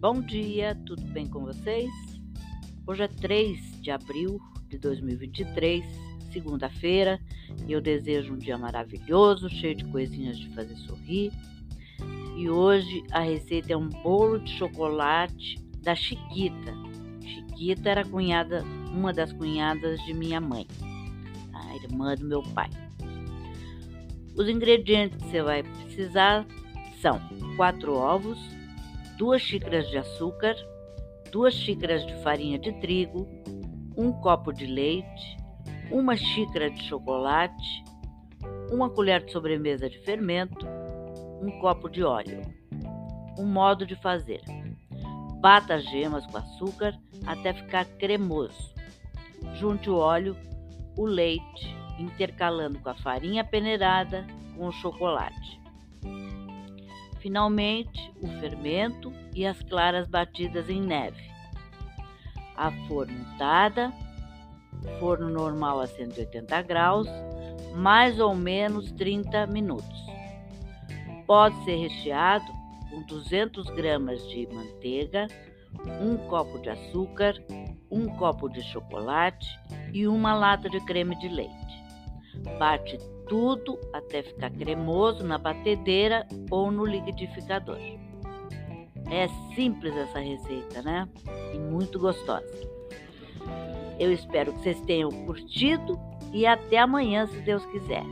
Bom dia, tudo bem com vocês? Hoje é 3 de abril de 2023, segunda-feira, e eu desejo um dia maravilhoso, cheio de coisinhas de fazer sorrir. E hoje a receita é um bolo de chocolate da Chiquita. Chiquita era cunhada, uma das cunhadas de minha mãe, a irmã do meu pai. Os ingredientes que você vai precisar são quatro ovos, duas xícaras de açúcar, duas xícaras de farinha de trigo, um copo de leite, uma xícara de chocolate, uma colher de sobremesa de fermento, um copo de óleo. Um modo de fazer: bata as gemas com açúcar até ficar cremoso. Junte o óleo, o leite, intercalando com a farinha peneirada com o chocolate. Finalmente, o fermento e as claras batidas em neve. A forno untada, forno normal a 180 graus, mais ou menos 30 minutos. Pode ser recheado com 200 gramas de manteiga, um copo de açúcar, um copo de chocolate e uma lata de creme de leite. Bate tudo até ficar cremoso na batedeira ou no liquidificador. É simples essa receita, né? E muito gostosa. Eu espero que vocês tenham curtido e até amanhã, se Deus quiser.